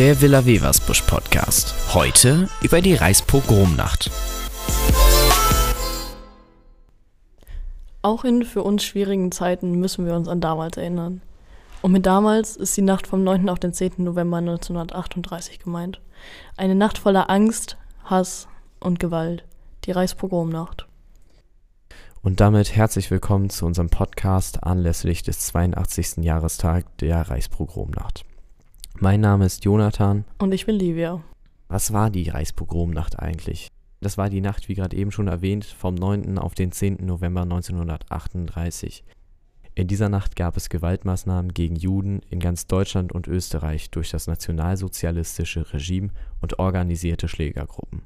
der Villa Weversbusch Podcast. Heute über die Reichspogromnacht. Auch in für uns schwierigen Zeiten müssen wir uns an damals erinnern. Und mit damals ist die Nacht vom 9. auf den 10. November 1938 gemeint. Eine Nacht voller Angst, Hass und Gewalt. Die Reichspogromnacht. Und damit herzlich willkommen zu unserem Podcast anlässlich des 82. Jahrestags der Reichspogromnacht. Mein Name ist Jonathan. Und ich bin Livia. Was war die Reichspogromnacht eigentlich? Das war die Nacht, wie gerade eben schon erwähnt, vom 9. auf den 10. November 1938. In dieser Nacht gab es Gewaltmaßnahmen gegen Juden in ganz Deutschland und Österreich durch das nationalsozialistische Regime und organisierte Schlägergruppen.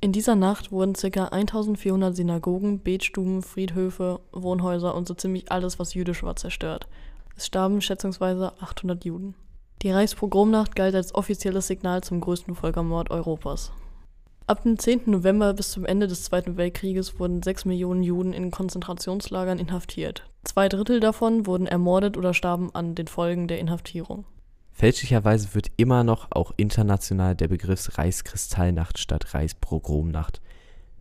In dieser Nacht wurden ca. 1400 Synagogen, Betstuben, Friedhöfe, Wohnhäuser und so ziemlich alles, was jüdisch war, zerstört. Es starben schätzungsweise 800 Juden. Die Reichspogromnacht galt als offizielles Signal zum größten Völkermord Europas. Ab dem 10. November bis zum Ende des Zweiten Weltkrieges wurden 6 Millionen Juden in Konzentrationslagern inhaftiert. Zwei Drittel davon wurden ermordet oder starben an den Folgen der Inhaftierung. Fälschlicherweise wird immer noch auch international der Begriff Reichskristallnacht statt Reichspogromnacht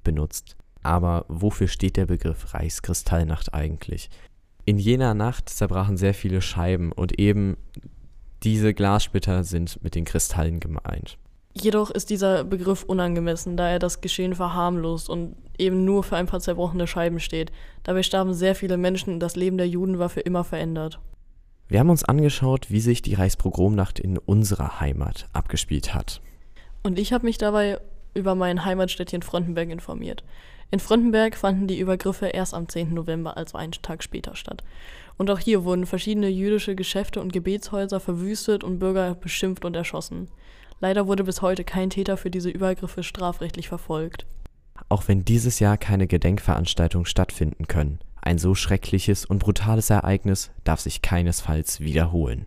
benutzt. Aber wofür steht der Begriff Reichskristallnacht eigentlich? In jener Nacht zerbrachen sehr viele Scheiben und eben diese Glassplitter sind mit den Kristallen gemeint. Jedoch ist dieser Begriff unangemessen, da er das Geschehen verharmlost und eben nur für ein paar zerbrochene Scheiben steht. Dabei starben sehr viele Menschen und das Leben der Juden war für immer verändert. Wir haben uns angeschaut, wie sich die Reichspogromnacht in unserer Heimat abgespielt hat. Und ich habe mich dabei über mein Heimatstädtchen Frontenberg informiert. In Frontenberg fanden die Übergriffe erst am 10. November, also einen Tag später, statt. Und auch hier wurden verschiedene jüdische Geschäfte und Gebetshäuser verwüstet und Bürger beschimpft und erschossen. Leider wurde bis heute kein Täter für diese Übergriffe strafrechtlich verfolgt. Auch wenn dieses Jahr keine Gedenkveranstaltungen stattfinden können, ein so schreckliches und brutales Ereignis darf sich keinesfalls wiederholen.